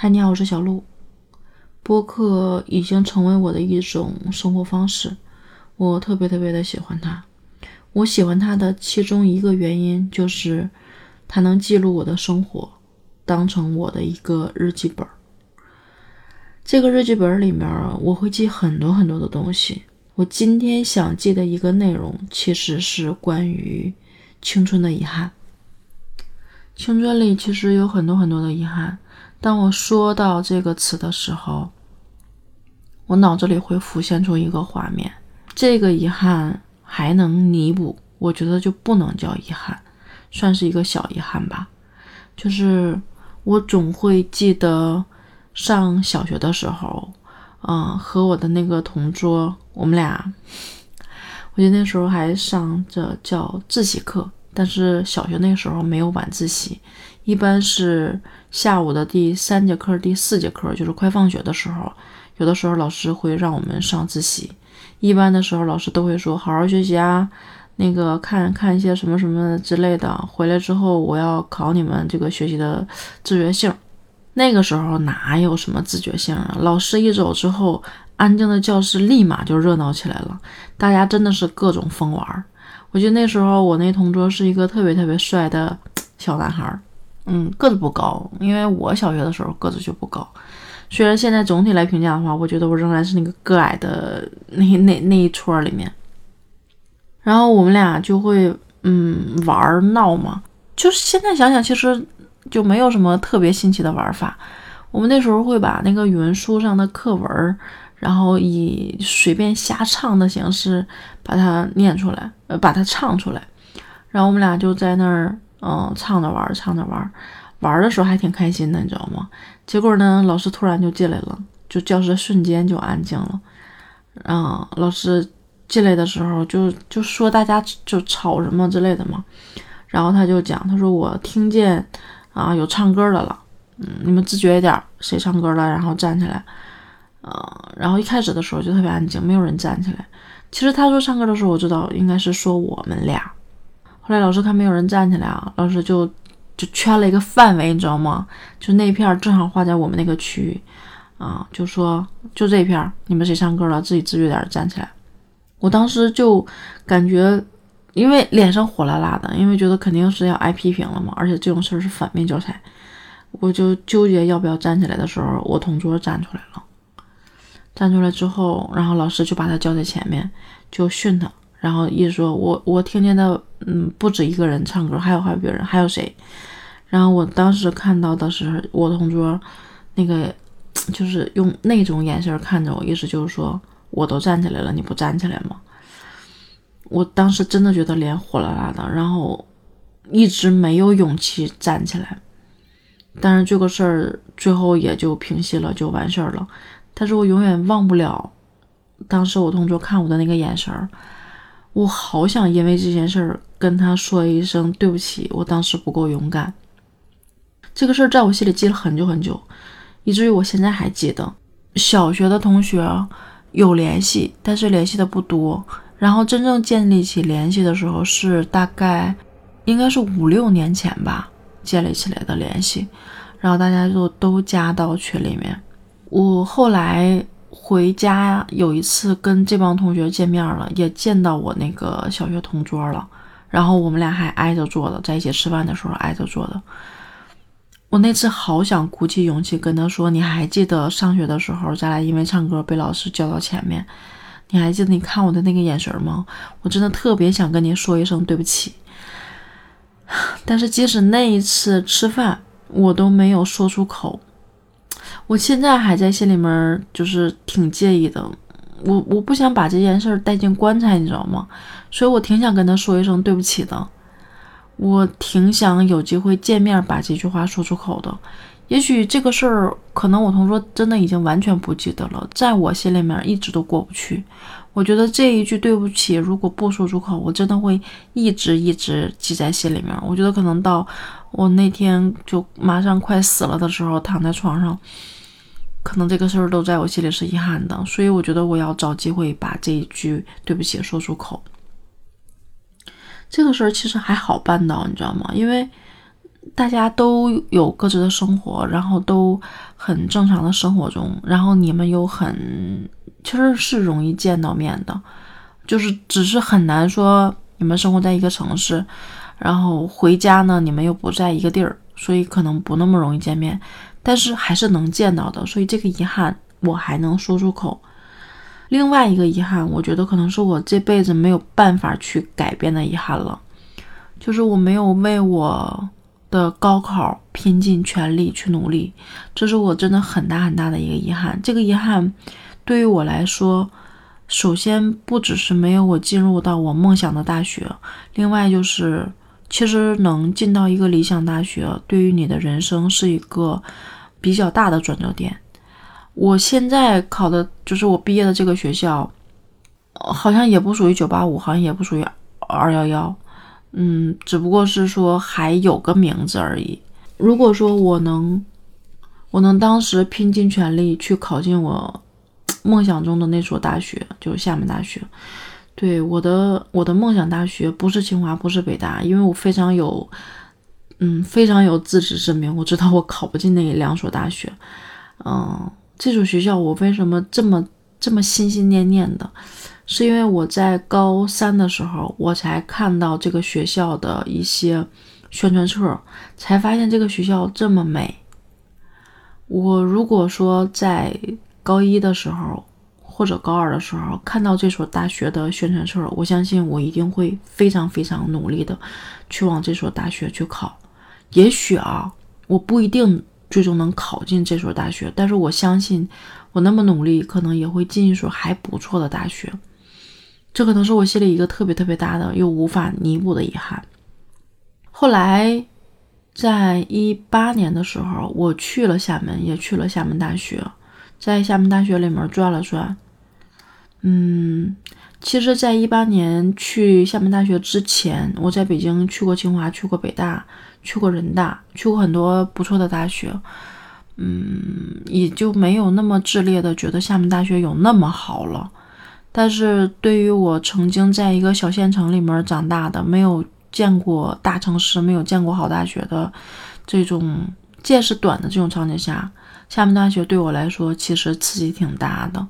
嗨，你好，我是小鹿。播客已经成为我的一种生活方式，我特别特别的喜欢它。我喜欢它的其中一个原因就是它能记录我的生活，当成我的一个日记本。这个日记本里面我会记很多很多的东西。我今天想记的一个内容其实是关于青春的遗憾。青春里其实有很多很多的遗憾。当我说到这个词的时候，我脑子里会浮现出一个画面。这个遗憾还能弥补，我觉得就不能叫遗憾，算是一个小遗憾吧。就是我总会记得上小学的时候，嗯，和我的那个同桌，我们俩，我记得那时候还上着叫自习课，但是小学那时候没有晚自习。一般是下午的第三节课、第四节课，就是快放学的时候，有的时候老师会让我们上自习。一般的时候，老师都会说：“好好学习啊，那个看看一些什么什么之类的。”回来之后，我要考你们这个学习的自觉性。那个时候哪有什么自觉性啊？老师一走之后，安静的教室立马就热闹起来了，大家真的是各种疯玩。我记得那时候我那同桌是一个特别特别帅的小男孩。嗯，个子不高，因为我小学的时候个子就不高。虽然现在总体来评价的话，我觉得我仍然是那个个矮的那那那一撮里面。然后我们俩就会嗯玩闹嘛，就是现在想想，其实就没有什么特别新奇的玩法。我们那时候会把那个语文书上的课文，然后以随便瞎唱的形式把它念出来，呃，把它唱出来。然后我们俩就在那儿。嗯，唱着玩，唱着玩，玩的时候还挺开心的，你知道吗？结果呢，老师突然就进来了，就教室瞬间就安静了。嗯，老师进来的时候就就说大家就吵什么之类的嘛。然后他就讲，他说我听见啊有唱歌的了，嗯，你们自觉一点，谁唱歌了，然后站起来。嗯，然后一开始的时候就特别安静，没有人站起来。其实他说唱歌的时候，我知道应该是说我们俩。后来老师看没有人站起来啊，老师就就圈了一个范围，你知道吗？就那片正好画在我们那个区域啊，就说就这片，你们谁唱歌了，自己自觉点站起来。我当时就感觉，因为脸上火辣辣的，因为觉得肯定是要挨批评了嘛，而且这种事儿是反面教材，我就纠结要不要站起来的时候，我同桌站出来了。站出来之后，然后老师就把他叫在前面，就训他。然后一说，我我听见的，嗯，不止一个人唱歌，还有还有别人，还有谁？然后我当时看到的是我同桌，那个就是用那种眼神看着我，意思就是说，我都站起来了，你不站起来吗？我当时真的觉得脸火辣辣的，然后一直没有勇气站起来。但是这个事儿最后也就平息了，就完事儿了。但是我永远忘不了当时我同桌看我的那个眼神儿。我好想因为这件事儿跟他说一声对不起，我当时不够勇敢。这个事儿在我心里记了很久很久，以至于我现在还记得。小学的同学有联系，但是联系的不多。然后真正建立起联系的时候，是大概应该是五六年前吧，建立起来的联系。然后大家就都加到群里面。我后来。回家有一次跟这帮同学见面了，也见到我那个小学同桌了，然后我们俩还挨着坐的，在一起吃饭的时候挨着坐的。我那次好想鼓起勇气跟他说：“你还记得上学的时候，咱俩因为唱歌被老师叫到前面？你还记得你看我的那个眼神吗？我真的特别想跟你说一声对不起。但是即使那一次吃饭，我都没有说出口。”我现在还在心里面，就是挺介意的。我我不想把这件事带进棺材，你知道吗？所以我挺想跟他说一声对不起的。我挺想有机会见面，把这句话说出口的。也许这个事儿，可能我同桌真的已经完全不记得了，在我心里面一直都过不去。我觉得这一句对不起，如果不说出口，我真的会一直一直记在心里面。我觉得可能到我那天就马上快死了的时候，躺在床上。可能这个事儿都在我心里是遗憾的，所以我觉得我要找机会把这一句对不起说出口。这个事儿其实还好办到，你知道吗？因为大家都有各自的生活，然后都很正常的生活中，然后你们又很其实是容易见到面的，就是只是很难说你们生活在一个城市，然后回家呢你们又不在一个地儿，所以可能不那么容易见面，但是还是能见到的，所以这个遗憾我还能说出口。另外一个遗憾，我觉得可能是我这辈子没有办法去改变的遗憾了，就是我没有为我的高考拼尽全力去努力，这是我真的很大很大的一个遗憾。这个遗憾对于我来说，首先不只是没有我进入到我梦想的大学，另外就是其实能进到一个理想大学，对于你的人生是一个比较大的转折点。我现在考的就是我毕业的这个学校，好像也不属于九八五，好像也不属于二幺幺，嗯，只不过是说还有个名字而已。如果说我能，我能当时拼尽全力去考进我梦想中的那所大学，就是厦门大学。对，我的我的梦想大学不是清华，不是北大，因为我非常有，嗯，非常有自知之明，我知道我考不进那两所大学，嗯。这所学校我为什么这么这么心心念念的？是因为我在高三的时候，我才看到这个学校的一些宣传册，才发现这个学校这么美。我如果说在高一的时候或者高二的时候看到这所大学的宣传册，我相信我一定会非常非常努力的去往这所大学去考。也许啊，我不一定。最终能考进这所大学，但是我相信我那么努力，可能也会进一所还不错的大学。这可能是我心里一个特别特别大的又无法弥补的遗憾。后来，在一八年的时候，我去了厦门，也去了厦门大学，在厦门大学里面转了转。嗯，其实，在一八年去厦门大学之前，我在北京去过清华，去过北大。去过人大，去过很多不错的大学，嗯，也就没有那么炽烈的觉得厦门大学有那么好了。但是对于我曾经在一个小县城里面长大的，没有见过大城市，没有见过好大学的这种见识短的这种场景下，厦门大学对我来说其实刺激挺大的。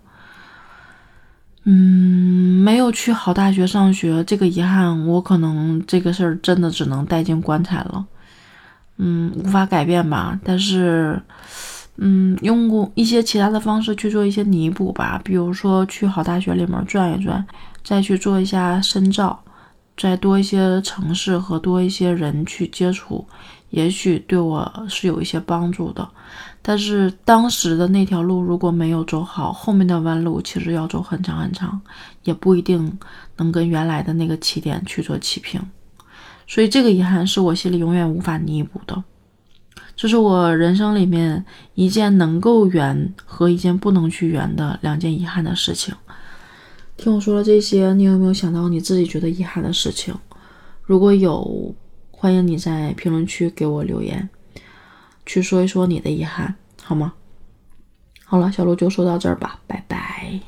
嗯，没有去好大学上学，这个遗憾，我可能这个事儿真的只能带进棺材了。嗯，无法改变吧，但是，嗯，用过一些其他的方式去做一些弥补吧，比如说去好大学里面转一转，再去做一下深造，再多一些城市和多一些人去接触，也许对我是有一些帮助的。但是当时的那条路如果没有走好，后面的弯路其实要走很长很长，也不一定能跟原来的那个起点去做齐平。所以这个遗憾是我心里永远无法弥补的，这是我人生里面一件能够圆和一件不能去圆的两件遗憾的事情。听我说了这些，你有没有想到你自己觉得遗憾的事情？如果有，欢迎你在评论区给我留言，去说一说你的遗憾，好吗？好了，小鹿就说到这儿吧，拜拜。